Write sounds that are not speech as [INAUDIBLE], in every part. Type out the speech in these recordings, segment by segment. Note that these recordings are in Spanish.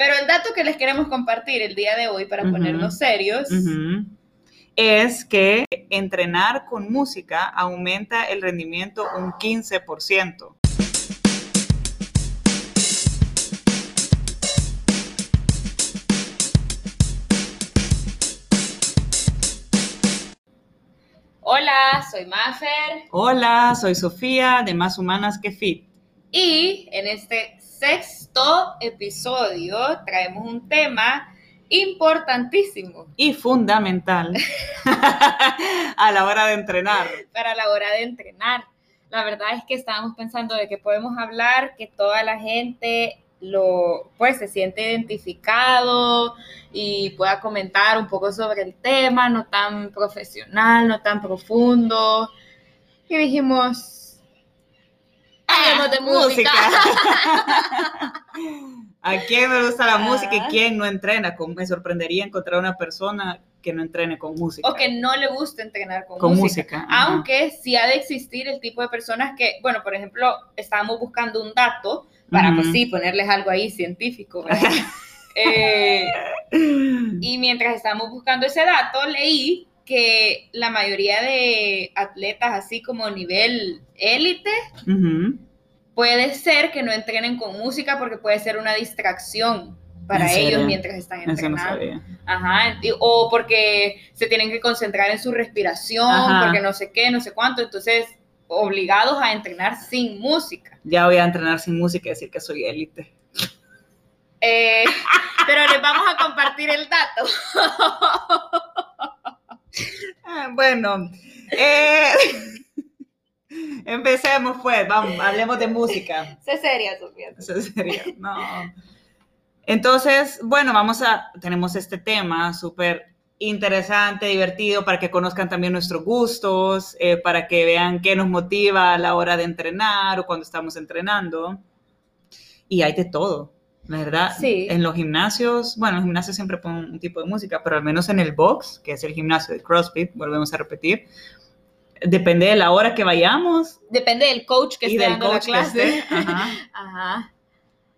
pero el dato que les queremos compartir el día de hoy para Ujú. ponernos serios es que entrenar con música aumenta el rendimiento un 15%. Hola, soy Mafer Hola, soy Sofía de Más Humanas que Fit. y en este sexto episodio traemos un tema importantísimo Y fundamental [LAUGHS] a la hora de entrenar. para la hora de entrenar. La verdad es que estábamos pensando de que podemos hablar, que toda la gente lo pues se siente identificado y pueda comentar un poco sobre el tema, no tan profesional, no tan profundo. Y dijimos, hablemos de música. [LAUGHS] ¿A quién me gusta la Ah. música y quién no entrena? Me sorprendería encontrar una persona que no entrene con música. O que no le gusta entrenar con, Con música. música, ajá. Aunque sí ha de existir el tipo de personas que, bueno, por ejemplo, estábamos buscando un dato para, pues sí, ponerles algo ahí científico. [LAUGHS] Eh, y mientras estábamos buscando ese dato, leí que la mayoría de atletas, así como nivel élite. Puede ser que no entrenen con música porque puede ser una distracción para ellos mientras están no entrenando. sabía. Ajá, y- o porque se tienen que concentrar en su respiración, Ajá. porque no sé qué, no sé cuánto, entonces obligados a entrenar sin música. Ya voy a entrenar sin música y decir que soy élite. Eh, pero les vamos a compartir el dato. [LAUGHS] Ah, bueno, eh, empecemos pues, vamos, hablemos de música. [LAUGHS] Sé seria, Sofía. Eso es serio, no. Entonces, bueno, vamos a, tenemos este tema súper interesante, divertido, para que conozcan también nuestros gustos, eh, para que vean qué nos motiva a la hora de entrenar o cuando estamos entrenando. Y hay de todo, verdad. Sí. En los gimnasios, bueno, en los gimnasios siempre ponen un tipo de música, pero al menos en el box, que es el gimnasio de CrossFit, volvemos a repetir, depende de la hora que vayamos Depende del coach que y esté del dando la coach que clase. esté, [LAUGHS] ajá, Ajá,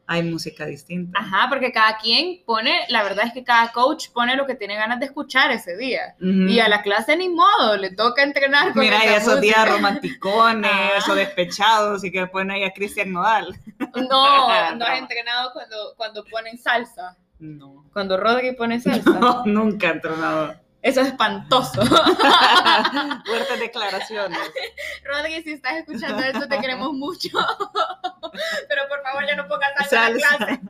hay música distinta. ajá, porque cada quien pone, la verdad es que cada coach pone lo que tiene ganas de escuchar ese día. Y a la clase ni modo, le toca entrenar con Mira, y esa esos días romanticones [LAUGHS] Ajá. o despechados y que ponen ahí a Cristian Nodal. No, [LAUGHS] no has entrenado cuando, cuando ponen salsa. No. Cuando Rodri pone salsa. No, nunca he entrenado. Eso es espantoso. [LAUGHS] Fuertes declaraciones. [LAUGHS] Rodri, si estás escuchando esto, te queremos mucho. [LAUGHS] Pero por favor, ya no pongas salsa en la clase.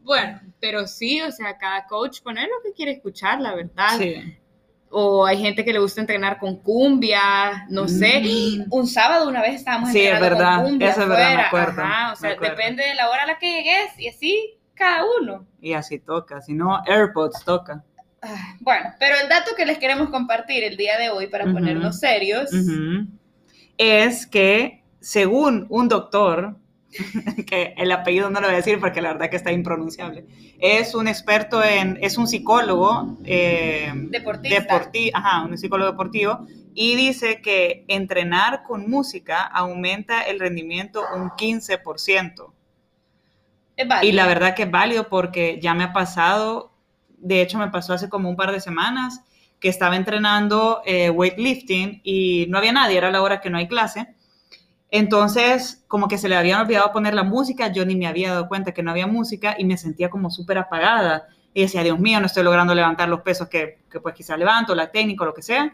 Bueno, pero sí, o sea, cada coach pone lo que quiere escuchar, la verdad. Sí. O hay gente que le gusta entrenar con cumbia, no sé. Mm. Un sábado una vez estábamos Sí, es entrenando verdad, con cumbia eso es verdad, me acuerdo, Ajá, o sea, acuerdo. depende de la hora a la que llegues y así cada uno. Y así toca. Si no, AirPods toca. Ah, Bueno, pero el dato que les queremos compartir el día de hoy para ponernos serios. Es que, según un doctor, [LAUGHS] que el apellido no lo voy a decir porque la verdad que está impronunciable, es un experto en, es un psicólogo eh, deportista. deporti- ajá, un psicólogo deportivo, y dice que entrenar con música aumenta el rendimiento un 15%. es válido. Y la verdad que es válido porque ya me ha pasado, de hecho me pasó hace como un par de semanas, que estaba entrenando eh, weightlifting y no había nadie, era la hora que no hay clase. Entonces, como que se le habían olvidado poner la música, yo ni me había dado cuenta que no había música y me sentía como súper apagada. Y decía, Dios mío, no estoy logrando levantar los pesos que, que pues quizás levanto, la técnica lo que sea.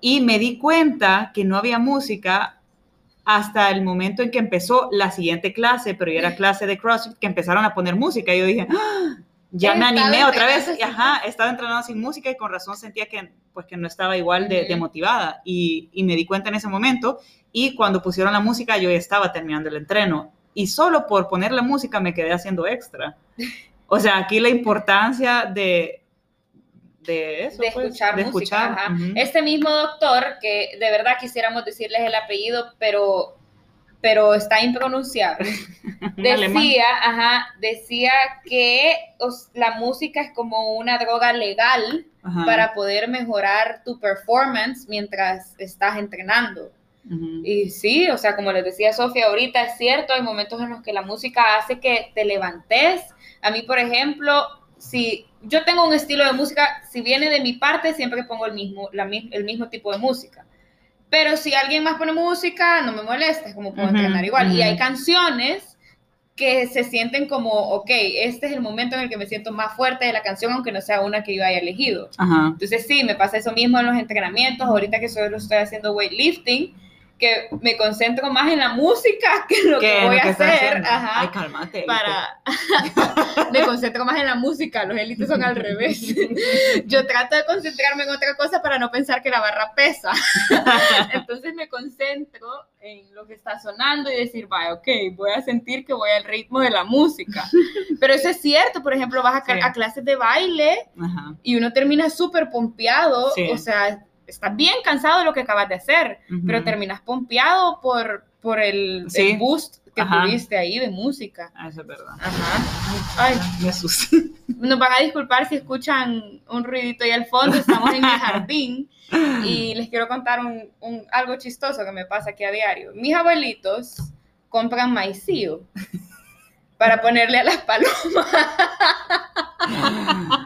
Y me di cuenta que no había música hasta el momento en que empezó la siguiente clase, pero ya era clase de CrossFit, que empezaron a poner música. Y yo dije, "Ah, ya me animé otra vez. Y, ajá, estaba entrenando sin música y con razón sentía que, pues, que no estaba igual de, de Ujú. motivada. Y, y me di cuenta en ese momento. Y cuando pusieron la música, yo ya estaba terminando el entreno. Y solo por poner la música me quedé haciendo extra. O sea, aquí la importancia de, de eso. de pues, escuchar de música. escuchar. ajá. Ujú. Este mismo doctor, que de verdad quisiéramos decirles el apellido, pero, pero está impronunciable, [LAUGHS] decía, ajá, decía que os- la música es como una droga legal Ajá. para poder mejorar tu performance mientras estás entrenando. Y sí, o sea, como les decía Sofía ahorita, es cierto, hay momentos en los que la música hace que te levantes, A mí, por ejemplo, si yo tengo un estilo de música, si viene de mi parte, siempre pongo el mismo, la, el mismo tipo de música. Pero si alguien más pone música, no me molesta, es como puedo entrenar igual. Y hay canciones que se sienten como, ok, este es el momento en el que me siento más fuerte de la canción, aunque no sea una que yo haya elegido. Entonces sí, me pasa eso mismo en los entrenamientos, ahorita que solo estoy haciendo weightlifting, que me concentro más en la música [LAUGHS] que en lo que voy a hacer. Ajá, Ay, cálmate. Para... [LAUGHS] me concentro más en la música, los élites son al revés. [LAUGHS] Yo trato de concentrarme en otra cosa para no pensar que la barra pesa. Entonces me concentro en lo que está sonando y decir, vaya, ok, voy a sentir que voy al ritmo de la música. Pero eso es cierto, por ejemplo, vas a, a clases de baile y uno termina súper pompeado, o sea estás bien cansado de lo que acabas de hacer, pero terminas pompeado por, por el, boost que tuviste ahí de música. Ah, eso es verdad. Ajá. Ay, me asusté. [LAUGHS] Nos van a disculpar si escuchan un ruidito ahí al fondo, estamos en el jardín y les quiero contar un, un, algo chistoso que me pasa aquí a diario. Mis abuelitos compran maicillo para ponerle a las palomas. [LAUGHS]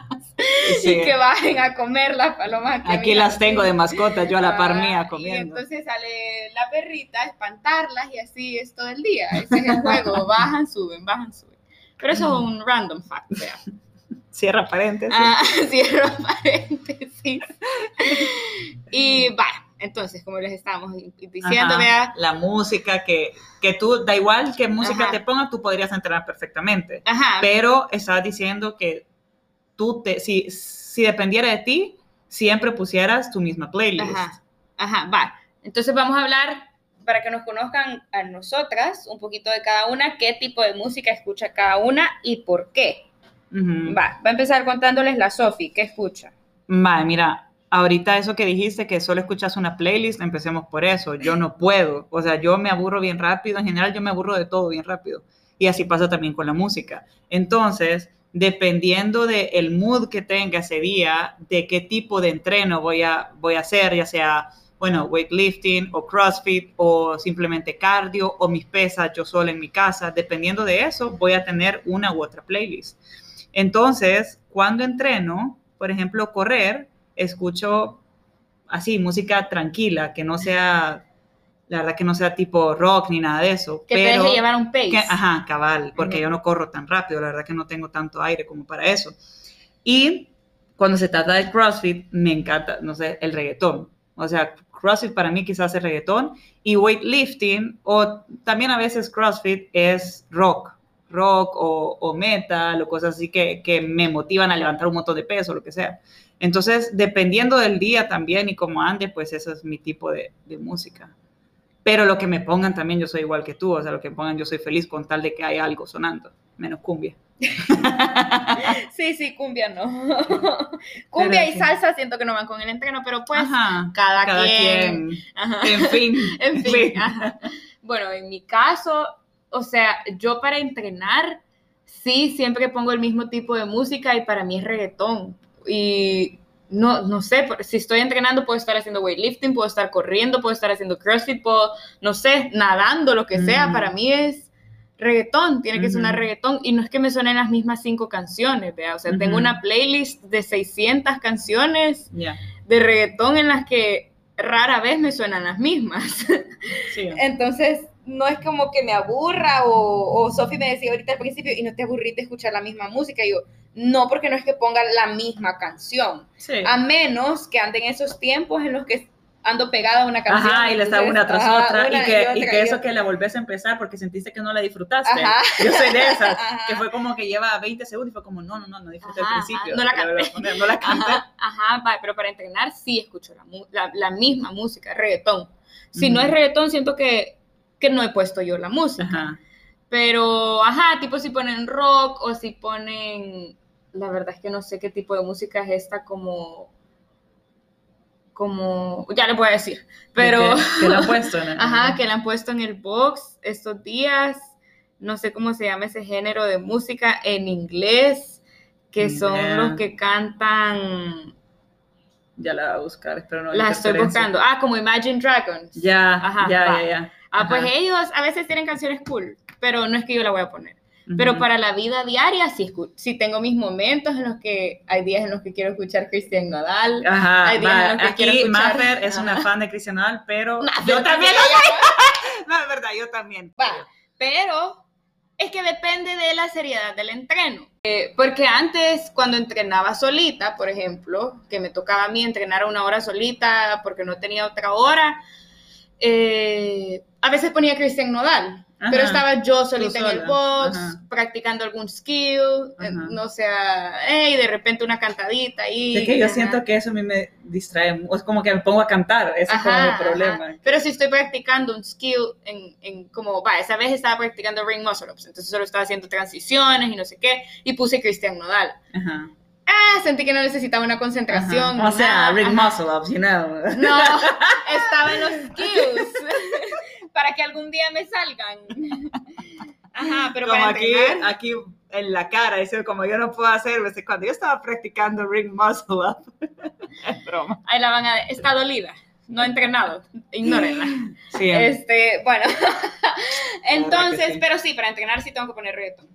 [LAUGHS] y que bajen a comer las palomas. Aquí, las tengo de mascotas, yo a la par mía comiendo. Y entonces sale la perrita a espantarlas y así es todo el día. Ese es el juego, [LAUGHS] bajan, suben, bajan, suben. Pero eso es un random fact, [LAUGHS] Cierra paréntesis. Ah, cierra paréntesis. y va, entonces, como les estábamos diciendo, vea. La música que, que tú, da igual que música te ponga, tú podrías entrenar perfectamente. Ajá. Pero estás diciendo que tú te, si, si dependiera de ti, siempre pusieras tu misma playlist. Ajá, ajá, va. Entonces vamos a hablar, para que nos conozcan a nosotras, un poquito de cada una, qué tipo de música escucha cada una y por qué. Va, va a empezar contándoles la Sofi, ¿qué escucha? Va, mira, ahorita eso que dijiste, que solo escuchas una playlist, empecemos por eso. Yo no puedo, o sea, yo me aburro bien rápido, en general yo me aburro de todo bien rápido. Y así pasa también con la música. Entonces, dependiendo del mood que tenga ese día, de qué tipo de entreno voy a, voy a hacer, ya sea, bueno, weightlifting o CrossFit o simplemente cardio o mis pesas yo solo en mi casa, dependiendo de eso, voy a tener una u otra playlist. Entonces, cuando entreno, por ejemplo, correr, escucho así, música tranquila, que no sea la verdad que no sea tipo rock ni nada de eso. Que pero, te deje llevar un pace. ajá, cabal, porque yo no corro tan rápido, la verdad que no tengo tanto aire como para eso. Y cuando se trata de CrossFit, me encanta, no sé, el reggaetón. O sea, CrossFit para mí quizás es reggaetón y weightlifting o también a veces CrossFit es rock, rock o, o metal o cosas así que, que, me motivan a levantar un montón de peso, lo que sea. Entonces, dependiendo del día también y cómo ande, pues eso es mi tipo de, de música pero lo que me pongan también yo soy igual que tú, o sea, lo que pongan yo soy feliz con tal de que hay algo sonando, menos cumbia. [LAUGHS] sí, sí, cumbia no. [LAUGHS] cumbia y salsa siento que no van con el entreno, pero pues cada, quien. En fin. [LAUGHS] en fin. Bueno, en mi caso, o sea, yo para entrenar, sí, siempre pongo el mismo tipo de música y para mí es reggaetón. Y no, no sé, si estoy entrenando puedo estar haciendo weightlifting, puedo estar corriendo, puedo estar haciendo crossfit, puedo, no sé, nadando, lo que sea, para mí es reggaetón, tiene que sonar reggaetón. Y no es que me suenen las mismas cinco canciones, vea, o sea, tengo una playlist de 600 canciones de reggaetón en las que rara vez me suenan las mismas. [LAUGHS] Entonces, no es como que me aburra o, o Sofi me decía ahorita al principio y no te aburriste escuchar la misma música, y yo, no, porque no es que pongan la misma canción. A menos que anden esos tiempos en los que ando pegada a una canción. Ajá, y le está una tras otra. y que, eso que la volvés a empezar porque sentiste que no la disfrutaste. Yo soy de esas, [LAUGHS] que fue como que lleva 20 segundos y fue como, no, no, no, no disfruté el principio. No la canté. No la canté. Ajá, pero para entrenar sí escucho la, la, misma música, reggaetón. Si no es reggaetón, siento que, que no he puesto yo la música. Ajá. Pero, ajá, tipo si ponen rock o si ponen la verdad es que no sé qué tipo de música es esta como como ya le voy a decir pero que, la han [LAUGHS] puesto ajá que la han puesto en el box estos días. No sé cómo se llama ese género de música en inglés que son los que cantan ya la voy a buscar espero no la estoy buscando. Ah como Imagine Dragons. Ya ajá ya, ya, ya ah pues ellos a veces tienen canciones cool pero no es que yo la voy a poner Pero Ujú. para la vida diaria sí, escu- sí tengo mis momentos en los que hay días en los que quiero escuchar Cristian Nodal. Ajá, Hay días va, en los que quiero aquí escuchar- Maffer es una Ajá. fan de Cristian Nodal, pero Nah, yo pero también lo soy. [LAUGHS] No, es verdad, yo también. Va, pero es que depende de la seriedad del entreno. Eh, porque antes, cuando entrenaba solita, por ejemplo, que me tocaba a mí entrenar una hora solita porque no tenía otra hora, eh, a veces ponía Cristian Nodal. Ajá, Pero estaba yo solita en el box, ajá. practicando algún skill, eh, no sea, hey, de repente una cantadita ahí. Es que yo ajá. siento que eso a mí me distrae, es como que me pongo a cantar, ese es como mi problema. Pero si estoy practicando un skill en, en como, va, esa vez estaba practicando ring muscle ups, entonces solo estaba haciendo transiciones y no sé qué, y puse Christian Nodal. Ajá. Ah, sentí que no necesitaba una concentración. Ajá. O sea, ajá. muscle ups, you know. No, [LAUGHS] estaba en los skills [LAUGHS] para que algún día me salgan. Ajá, pero como para aquí, entrenar, aquí en la cara, dice como yo no puedo hacer, pues, cuando yo estaba practicando ring muscle up, [LAUGHS] es broma. ahí la van a está dolida, no ha entrenado, ignórenla. Sí, Este, bueno, entonces, sí. pero sí, para entrenar sí tengo que poner reggaetón.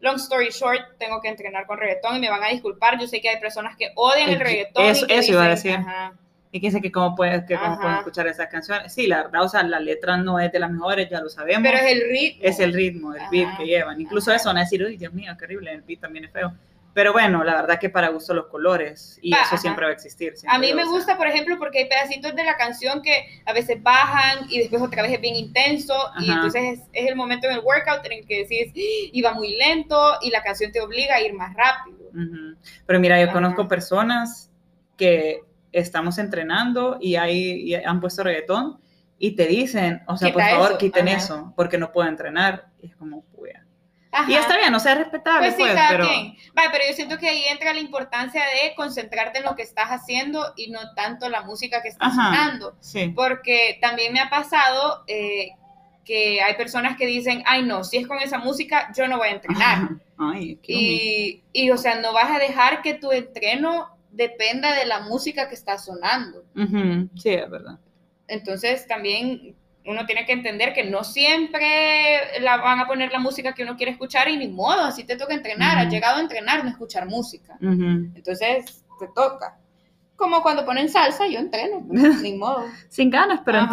Long story short, tengo que entrenar con reggaetón y me van a disculpar. Yo sé que hay personas que odian el Eh, reggaetón. y eso- que eso iba a dicen, decir. ajá, y que dice que cómo, puede, pueden escuchar esas canciones. Sí, la verdad, o sea, la letra no es de las mejores, ya lo sabemos. pero es el ritmo. es el ritmo, el beat que llevan. Incluso Ajá. eso van a decir, uy, Dios mío, qué horrible, el beat también es feo. Pero bueno, la verdad que para gusto los colores y Va, eso siempre va a existir. A mí me gusta, por ejemplo, porque hay pedacitos de la canción que a veces bajan y después otra vez es bien intenso y Ajá. entonces es, es el momento en el workout en el que decís, "Ah, iba muy lento y la canción te obliga a ir más rápido. Ujú. Pero mira, yo Ajá. conozco personas que estamos entrenando y, hay, y han puesto reggaetón y te dicen, o sea, por favor, eso, quiten eso, porque no puedo entrenar. Y es como. Ajá. Y está bien, o sea, es respetable, Pues sí, pues, cada pero... quien. Vale, pero yo siento que ahí entra la importancia de concentrarte en lo que estás haciendo y no tanto la música que está Ajá. sonando. Sí. Porque también me ha pasado eh, que hay personas que dicen, ay no, si es con esa música, yo no voy a entrenar. Ay, qué Y, y, o sea, no vas a dejar que tu entreno dependa de la música que está sonando. Ujú, Sí, es verdad. Entonces también uno tiene que entender que no siempre la van a poner la música que uno quiere escuchar y ni modo, así te toca entrenar. Ujú. Has llegado a entrenar, no escuchar música. Entonces te toca. Como cuando ponen salsa, yo entreno, pues, [LAUGHS] ni modo. Sin ganas, pero. [LAUGHS]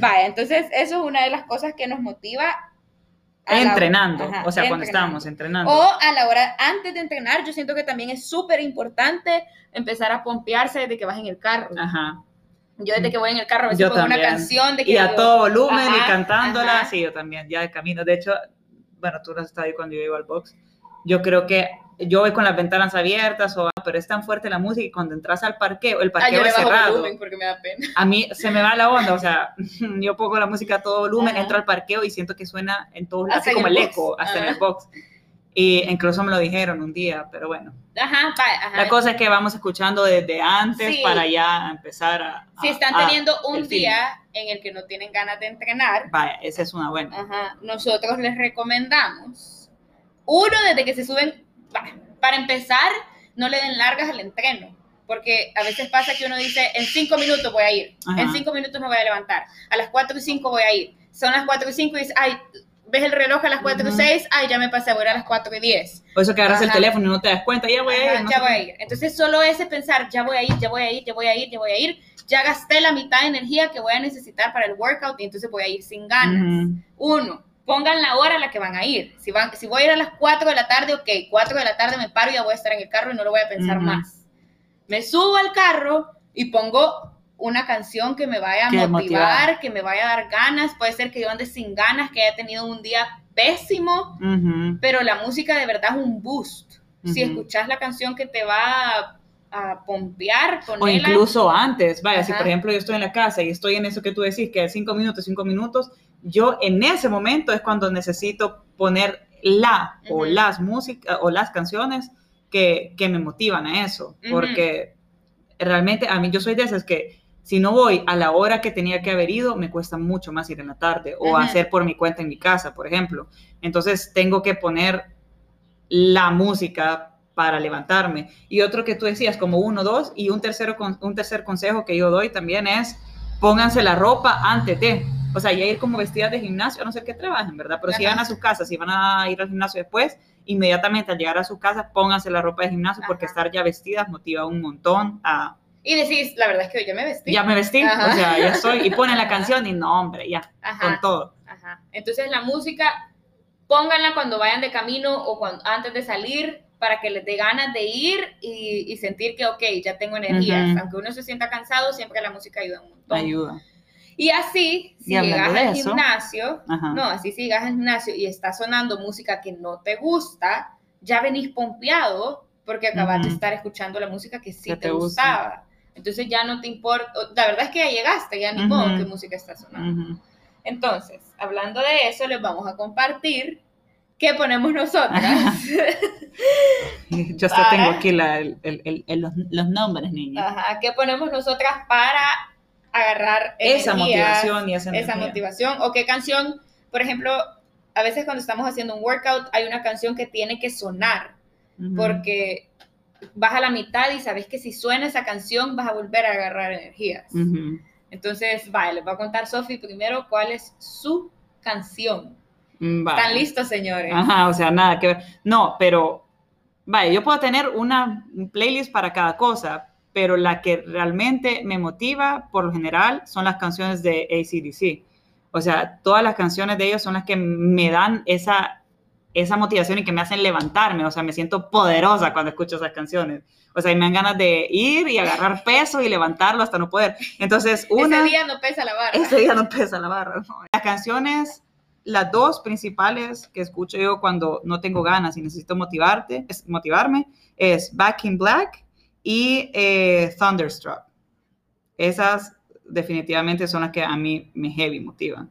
Vaya, entonces eso es una de las cosas que nos motiva. entrenando, Ajá, o sea, cuando estábamos entrenando. O a la hora, antes de entrenar, yo siento que también es súper importante empezar a pompearse desde que vas en el carro. Ajá. Yo desde que voy en el carro a veces Yo pongo una también. canción de que Y a yo- todo volumen y Ajá, cantándola, ajá. sí, yo también, ya de camino. De hecho, bueno, tú has estado ahí cuando yo iba al box. Yo creo que yo voy con las ventanas abiertas, o, pero es tan fuerte la música y cuando entras al parqueo, el Ah, parqueo yo le es bajo cerrado. volumen porque me da pena. A mí se me va la onda, o sea, [LAUGHS] yo pongo la música a todo volumen, Ajá. entro al parqueo y siento que suena en todos lados, en como el box. eco, hasta en Ajá. el box. Y incluso me lo dijeron un día, pero bueno. Ajá, ajá. La cosa es que vamos escuchando desde antes Sí. para ya empezar a... si a- están a- teniendo el un fin. día en el que no tienen ganas de entrenar, Vaya, esa es una buena. Ajá. Nosotros les recomendamos, uno, desde que se suben, para empezar, no le den largas al entreno, porque a veces pasa que uno dice, en cinco minutos voy a ir, Ajá. en cinco minutos me voy a levantar, a las cuatro y cinco voy a ir, son las cuatro y cinco y dices, ay, ves el reloj a las cuatro y Ujú. seis, ay, ya me pasé, voy a ir a las cuatro y diez. Por eso que agarras el teléfono y no te das cuenta, ya voy a ir. No ya sé voy a ir. Entonces, solo ese pensar, ya voy a ir, ya voy a ir, ya voy a ir, ya voy a ir, ya gasté la mitad de energía que voy a necesitar para el workout y entonces voy a ir sin ganas. Uno, pongan la hora a la que van a ir. Si, van, si voy a ir a las 4 de la tarde, ok, 4 de la tarde me paro y ya voy a estar en el carro y no lo voy a pensar más. Me subo al carro y pongo una canción que me vaya a motivar, que me vaya a dar ganas. Puede ser que yo ande sin ganas, que haya tenido un día pésimo, pero la música de verdad es un boost. Si escuchas la canción que te va a, a pompear, O ponela. incluso antes, vaya, si por ejemplo yo estoy en la casa y estoy en eso que tú decís, que es cinco minutos, cinco minutos, yo en ese momento es cuando necesito poner la o las músicas o las canciones que, que me motivan a eso, porque realmente a mí yo soy de esas que si no voy a la hora que tenía que haber ido, me cuesta mucho más ir en la tarde o hacer por mi cuenta en mi casa, por ejemplo. Entonces tengo que poner la música para levantarme. Y otro que tú decías, como uno, dos, y un, tercero, un tercer consejo que yo doy también es, pónganse la ropa antes de, o sea, ya ir como vestidas de gimnasio, a no ser que trabajen, ¿verdad? Pero si Ajá. van a sus casas, si van a ir al gimnasio después, inmediatamente al llegar a su casa, pónganse la ropa de gimnasio porque estar ya vestidas motiva un montón a, Y decís, la verdad es que hoy ya me vestí. ya me vestí, Ajá. o sea, ya estoy, y ponen la [LAUGHS] canción y no, hombre, ya, Ajá. con todo. Ajá. Entonces la música, pónganla cuando vayan de camino o cuando, antes de salir para que les dé ganas de ir y, y sentir que, ok, ya tengo energías. Aunque uno se sienta cansado, siempre la música ayuda un montón. Ayuda. Y así, si Y llegas al eso- gimnasio, Ajá. no, así si llegas al gimnasio y está sonando música que no te gusta, ya venís pompeado porque acabas de estar escuchando la música que sí Que te, te gusta. Entonces ya no te importa, la verdad es que ya llegaste, ya ni modo qué música está sonando. Ujú. Entonces, hablando de eso, les vamos a compartir qué ponemos nosotras. [LAUGHS] Yo hasta Para- tengo aquí la- el- el- el- los, los nombres, niña. Ajá, qué ponemos nosotras para agarrar esa energías, motivación y esa esa motivación o qué canción, por ejemplo, a veces cuando estamos haciendo un workout hay una canción que tiene que sonar Ujú. porque vas a la mitad y sabes que si suena esa canción vas a volver a agarrar energías. Entonces, vale, les voy a contar Sofi primero cuál es su canción. Mm, vale. ¿Están listos, señores? Ajá, o sea, nada que ver. No, pero, vaya, yo puedo tener una playlist para cada cosa, pero la que realmente me motiva, por lo general, son las canciones de ACDC. O sea, todas las canciones de ellos son las que me dan esa, esa motivación y que me hacen levantarme. O sea, me siento poderosa cuando escucho esas canciones. O sea, y me dan ganas de ir y agarrar peso y levantarlo hasta no poder. Entonces, una... Ese día no pesa la barra. Ese día no pesa la barra. no. Las canciones, las dos principales que escucho yo cuando no tengo ganas y necesito motivarte, es, motivarme, es Back in Black y eh, Thunderstruck. Esas definitivamente son las que a mí me heavy motivan.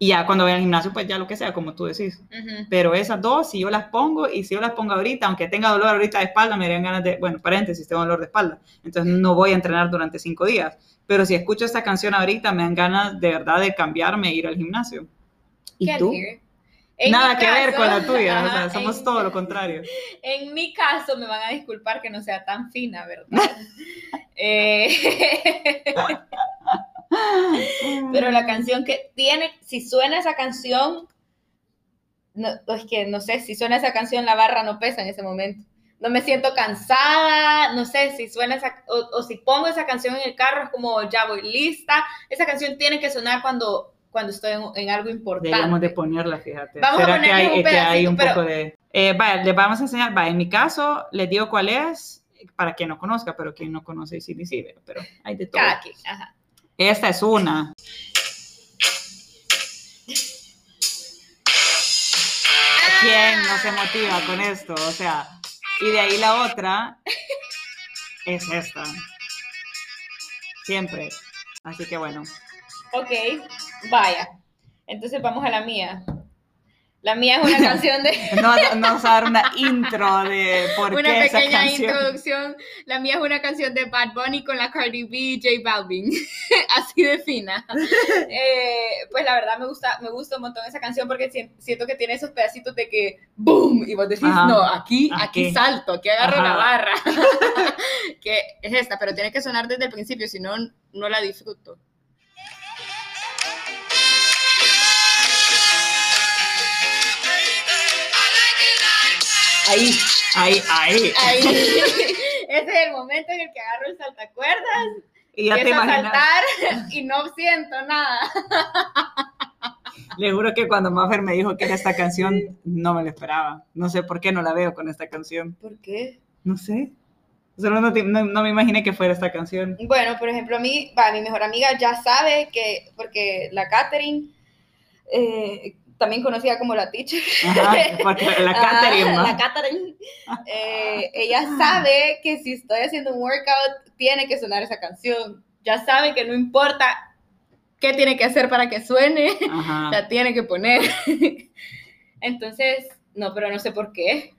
Y ya cuando voy al gimnasio, pues ya lo que sea, como tú decís. Ujú. Pero esas dos, si yo las pongo y si yo las pongo ahorita, aunque tenga dolor ahorita de espalda, me darían ganas de, bueno, paréntesis, tengo dolor de espalda, entonces no voy a entrenar durante cinco días. Pero si escucho esta canción ahorita, me dan ganas de verdad de cambiarme e ir al gimnasio. ¿Y tú? Nada que ver caso- con la tuya, o Ajá, sea, somos en- todo lo contrario. [LAUGHS] En mi caso, me van a disculpar que no sea tan fina, ¿verdad? [LAUGHS] Eh, [LAUGHS] pero la canción que tiene, si suena esa canción, no, es que no sé, si suena esa canción, la barra no pesa en ese momento. No me siento cansada, no sé si suena esa, o, o si pongo esa canción en el carro, es como ya voy lista. Esa canción tiene que sonar cuando, cuando estoy en, en algo importante. Deberíamos de ponerla, fíjate. Vamos a ¿Será que ponerle hay, un que hay un pero- poco de... Eh, vaya, les vamos a enseñar, vaya, en mi caso, les digo cuál es, para quien no conozca, pero quien no conoce sí, sí, pero hay de todo. Cada quien, ajá. Esta es una. ¿Quién no se motiva con esto? O sea, y de ahí la otra es esta. Siempre. Así que bueno. Ok, vaya. Entonces vamos a la mía. La mía es una [LAUGHS] canción de... No, no vamos a dar una intro de por una qué esa pequeña canción. introducción. La mía es una canción de Bad Bunny con la Cardi B y J Balvin. [LAUGHS] Así de fina. Eh, pues la verdad me gusta, me gusta un montón esa canción porque si- siento que tiene esos pedacitos de que ¡boom! Y vos decís, Ajá. no, aquí, aquí Aquí. salto, aquí agarro la barra. [LAUGHS] que es esta, pero tiene que sonar desde el principio, si no, no la disfruto. Ahí, ahí, ahí. Ahí. [LAUGHS] Ese es el momento en el que agarro el saltacuerdas Y ya te imaginas. saltar [LAUGHS] y no siento nada. Le juro que cuando Maffer me dijo que era esta canción, no me lo esperaba. No sé por qué no la veo con esta canción. ¿Por qué? No sé. Solo no, te- no- no me imaginé que fuera esta canción. Bueno, por ejemplo, a mí, va, mi mejor amiga ya sabe que, porque la Catherine, eh, también conocida como la teacher, Ajá, [LAUGHS] porque la Catherine, ¿no? la Catherine, eh, ella sabe que si estoy haciendo un workout, tiene que sonar esa canción. Ya sabe que no importa qué tiene que hacer para que suene, Ajá. [LAUGHS] la tiene que poner. [LAUGHS] Entonces, no, pero no sé por qué.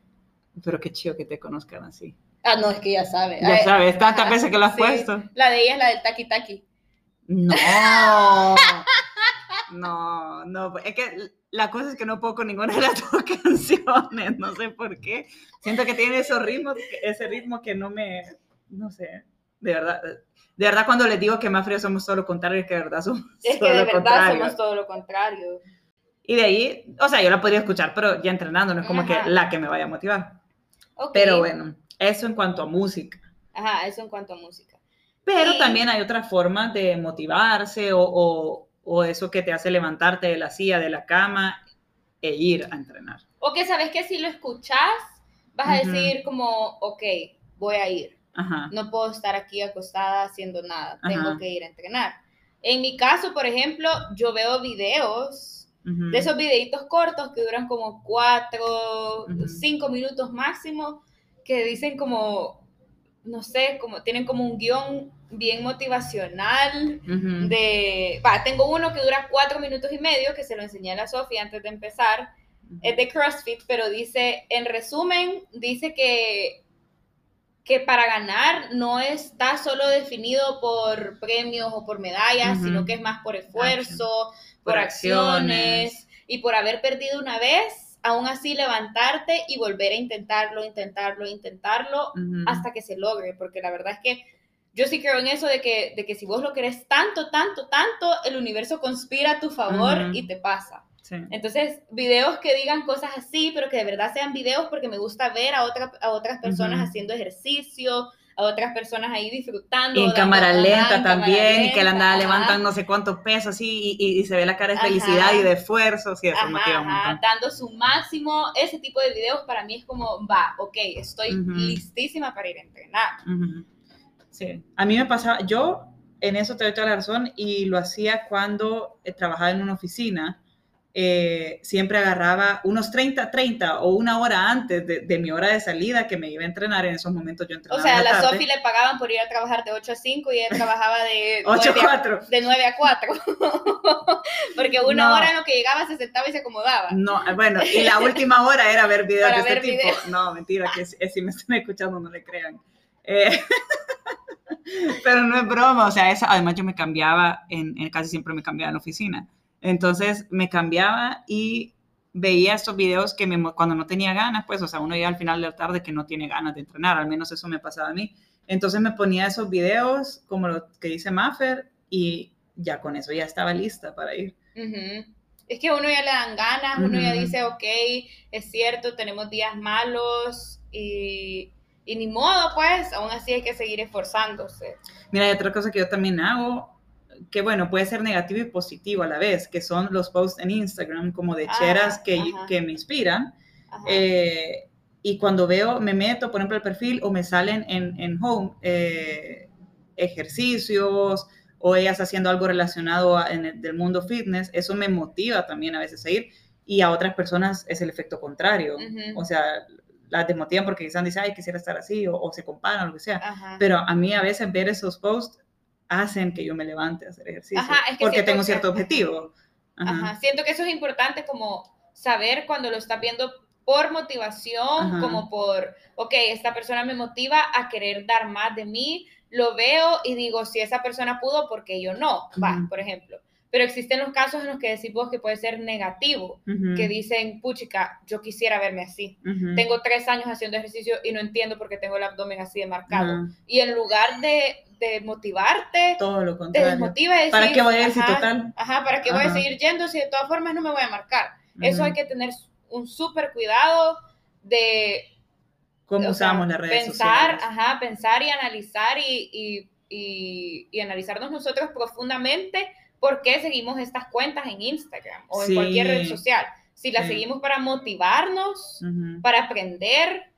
Pero qué chido que te conozcan así. Ah, no, es que ya sabe. Ya Ay, sabes, tantas ajá, veces que lo has sí. puesto. La de ella es la del taki taki. No. No, no. Es que la cosa es que no puedo con ninguna de las [LAUGHS] dos canciones. No sé por qué. Siento que tiene esos ritmos, ese ritmo que no me. No sé. de verdad. De verdad, cuando les digo que más frío somos todo lo contrario, es que de verdad somos [LAUGHS] Es que de lo verdad contrario. somos todo lo contrario. Y de ahí, o sea, yo la podría escuchar, pero ya entrenando, no es como Ajá. que la que me vaya a motivar. Pero bueno, eso en cuanto a música. Ajá, eso en cuanto a música. Pero también hay otras formas de motivarse o, o- o eso que te hace levantarte de la silla, de la cama e ir a entrenar. O que sabes que si lo escuchas, vas a decir como, ok, voy a ir. Ajá. No puedo estar aquí acostada haciendo nada. Tengo que ir a entrenar. En mi caso, por ejemplo, yo veo videos de esos videitos cortos que duran como cuatro, Ujú. cinco minutos máximo, que dicen como, no sé, como tienen como un guion bien motivacional de, va, tengo uno que dura cuatro minutos y medio, que se lo enseñé a la Sofía antes de empezar, es de CrossFit, pero dice, en resumen, dice que, que para ganar no está solo definido por premios o por medallas, sino que es más por esfuerzo, por, Por acciones, acciones. y por haber perdido una vez, aún así levantarte y volver a intentarlo, intentarlo, intentarlo hasta que se logre, porque la verdad es que yo sí creo en eso de que, de que si vos lo querés tanto, tanto, tanto, el universo conspira a tu favor y te pasa. Sí. Entonces, videos que digan cosas así, pero que de verdad sean videos porque me gusta ver a, otra, a otras personas haciendo ejercicio, a otras personas ahí disfrutando. Y en cámara lenta en cámara también, y que la ajá. levantan no sé cuántos pesos así, y, y- y se ve la cara de Ajá. felicidad y de esfuerzo, sí, eso Ajá, un montón. dando su máximo. Ese tipo de videos para mí es como, va, ok, estoy listísima para ir a entrenar. Sí, a mí me pasaba, yo en eso te doy toda la razón y lo hacía cuando eh, trabajaba en una oficina, eh, siempre agarraba unos 30, 30 o una hora antes de, de mi hora de salida que me iba a entrenar, en esos momentos yo O entrenaba sea, a la. Sofi le pagaban por ir a trabajar de 8 a 5 y ella trabajaba de [LAUGHS] 8 9 a 4. de 9 a 4. [LAUGHS] Porque una No. hora en lo que llegaba se sentaba y se acomodaba. No, eh, bueno, y la [LAUGHS] última hora era ver videos Para de este tipo. No, mentira, que si, si me están escuchando no le crean. Eh, pero no es broma, o sea, esa, además yo me cambiaba, en, en- casi siempre me cambiaba en la oficina. Entonces me cambiaba y veía estos videos que me, cuando no tenía ganas, pues, o sea, uno ya al final de la tarde que no tiene ganas de entrenar, al menos eso me pasaba a mí. Entonces me ponía esos videos, como lo que dice Maffer, y ya con eso ya estaba lista para ir. Ujú. Es que a uno ya le dan ganas, uno ya dice, ok, es cierto, tenemos días malos y, y ni modo, pues, aún así hay que seguir esforzándose. Mira, hay otra cosa que yo también hago, que bueno, puede ser negativo y positivo a la vez, que son los posts en Instagram como de Ah, cheras que, que me inspiran. Eh, y cuando veo, me meto, por ejemplo, el perfil o me salen en, en home eh, ejercicios o ellas haciendo algo relacionado a- en el, del mundo fitness, eso me motiva también a veces a ir. Y a otras personas es el efecto contrario. O sea, las desmotivan porque quizás dicen, ay, quisiera estar así, o, o se comparan, o lo que sea. Ajá. Pero a mí a veces ver esos posts hacen que yo me levante a hacer ejercicio. Ajá, es que porque tengo que- cierto objetivo. Ajá. Ajá, Siento que eso es importante como saber cuando lo estás viendo por motivación, Ajá. como por, ok, esta persona me motiva a querer dar más de mí, lo veo y digo, si esa persona pudo, ¿por qué yo no? Va, por ejemplo. Pero existen los casos en los que decís vos que puede ser negativo, que dicen, puchica, yo quisiera verme así. Tengo tres años haciendo ejercicio y no entiendo por qué tengo el abdomen así de marcado. Y en lugar de, de motivarte, Todo lo te contrario. desmotiva y decir, ¿Para qué voy a ir si ajá, total? Ajá, ¿para qué voy a Ajá. seguir yendo si de todas formas no me voy a marcar? Eso hay que tener un súper cuidado de ¿Cómo o sea, usamos las redes pensar, sociales? ajá, pensar y analizar y, y, y- y analizarnos nosotros profundamente por qué seguimos estas cuentas en Instagram o en Sí. cualquier red social. Si las Sí. seguimos para motivarnos, Ujú. para aprender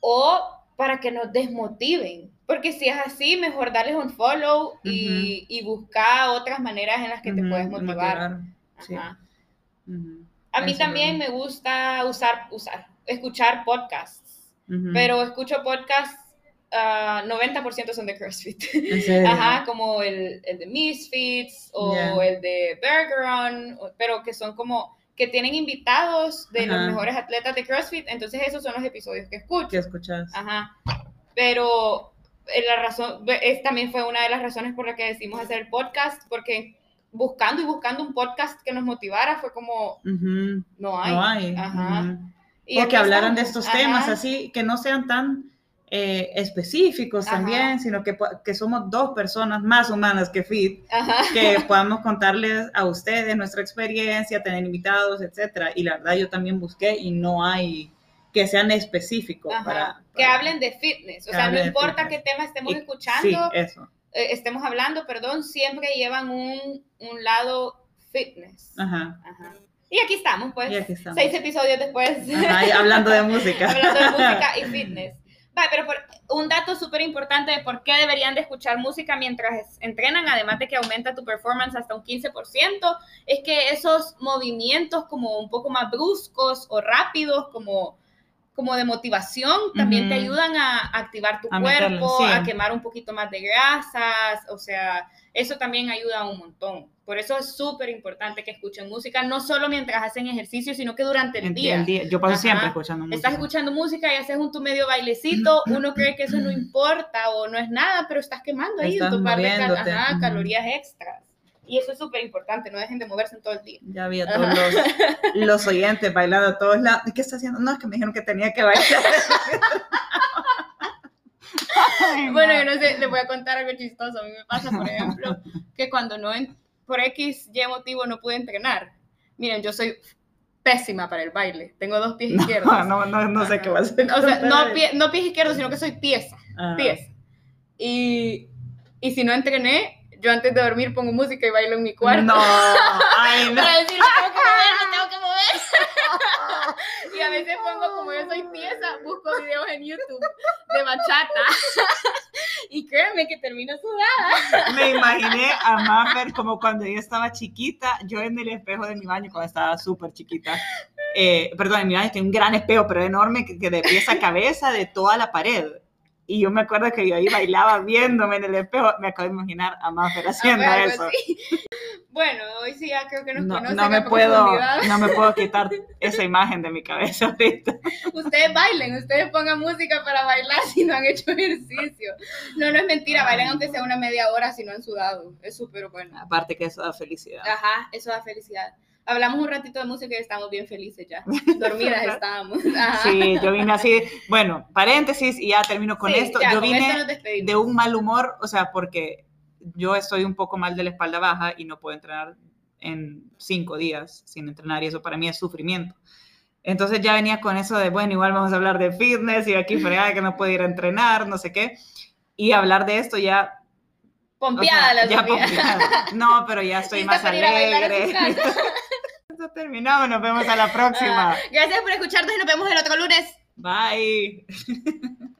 o para que nos desmotiven. Porque si es así, mejor darles un follow y, y buscar otras maneras en las que te puedes motivar. Sí. A mí también me gusta usar, usar, escuchar podcasts, pero escucho podcasts, ah, 90% son de CrossFit. Ajá, como el, el de Misfits o el de Bergeron, o- pero que son como que tienen invitados de los mejores atletas de CrossFit, entonces esos son los episodios que escucho. ¿Qué escuchas? Ajá. Pero la razón, es, también fue una de las razones por la que decidimos hacer el podcast, porque buscando y buscando un podcast que nos motivara fue como, no hay. No hay. Ajá. Y o que hablaran de estos temas así, que no sean tan eh, específicos Ajá. también, sino que, que somos dos personas más humanas que Fit, Ajá. que podamos contarles a ustedes nuestra experiencia, tener invitados, etcétera. Y la verdad yo también busqué y no hay que sean específicos Ajá. para, Que para- hablen de fitness. O sea, no importa qué tema estemos y- escuchando, Sí, eso. eh, estemos hablando, perdón, siempre llevan un, un lado fitness. Ajá. Ajá. Y aquí estamos, pues. Aquí estamos. Seis episodios después. Ajá, hablando de música. [LAUGHS] hablando de música y [LAUGHS] fitness. Vale, pero por- un dato súper importante de por qué deberían de escuchar música mientras entrenan, además de que aumenta tu performance hasta un 15%, es que esos movimientos como un poco más bruscos o rápidos, como, como de motivación, también te ayudan a activar tu A cuerpo, sí. a quemar un poquito más de grasas, o sea, eso también ayuda un montón. Por eso es súper importante que escuchen música, no solo mientras hacen ejercicio, sino que durante el día. Yo paso Ajá. siempre escuchando música. Estás escuchando música y haces un tu medio bailecito, [CLEARS THROAT] uno cree que eso no importa o no es nada, pero estás quemando ahí Estás tu par de cal- ajá, calorías extras. Y eso es súper importante, no dejen de moverse en todo el día. Ya vi a todos los, los oyentes bailando a todos lados. ¿Qué está haciendo? No, es que me dijeron que tenía que bailar. Ay, Bueno, yo no sé, les voy a contar algo chistoso. A mí me pasa, por ejemplo, que cuando no, en- por X, Y motivo no pude entrenar. Miren, yo soy pésima para el baile. Tengo dos pies [LAUGHS] izquierdos. No, no, no, no sé qué va a hacer. O sea, no, pie- no pies izquierdos, sino que soy pieza. Ah. pies. Y, y si no entrené, yo antes de dormir pongo música y bailo en mi cuarto. No, ay, [LAUGHS] no. Para decir, tengo que mover, me tengo que mover. [LAUGHS] y a veces pongo, como yo soy pieza, busco videos en YouTube de bachata. [LAUGHS] y créanme que termino sudada. Me imaginé a Maffer como cuando yo estaba chiquita, yo en el espejo de mi baño, cuando estaba súper chiquita. eh, perdón, en mi baño tiene un gran espejo, pero enorme, que, que de pies a cabeza de toda la pared. Y yo me acuerdo que yo ahí bailaba viéndome en el espejo. Me acabo de imaginar a Maffer haciendo Ah, algo eso. así. [LAUGHS] Bueno, hoy sí ya creo que nos No, conocen no me a puedo, no me puedo quitar [LAUGHS] esa imagen de mi cabeza ahorita. Ustedes bailen, ustedes pongan música para bailar si no han hecho ejercicio. No, no es mentira, bailen aunque sea una media hora si no han sudado. Es súper bueno. Aparte que eso da felicidad. Ajá, eso da felicidad. Hablamos un ratito de música y estamos bien felices ya. [LAUGHS] Dormidas estábamos. Ajá. Sí, yo vine así, bueno, paréntesis y ya termino con Sí, esto. ya, yo con vine esto de un mal humor, o sea, porque yo estoy un poco mal de la espalda baja y no puedo entrenar en cinco días sin entrenar y eso para mí es sufrimiento. Entonces ya venía con eso de, bueno, igual vamos a hablar de fitness y aquí fregada que no puedo ir a entrenar, no sé qué. Y hablar de esto ya... o Pompeada sea, la ya pompeada. No, pero ya estoy más alegre. [LAUGHS] Esto terminamos, nos vemos a la próxima. [LAUGHS] Gracias por escucharnos y nos vemos el otro lunes. Bye. [LAUGHS]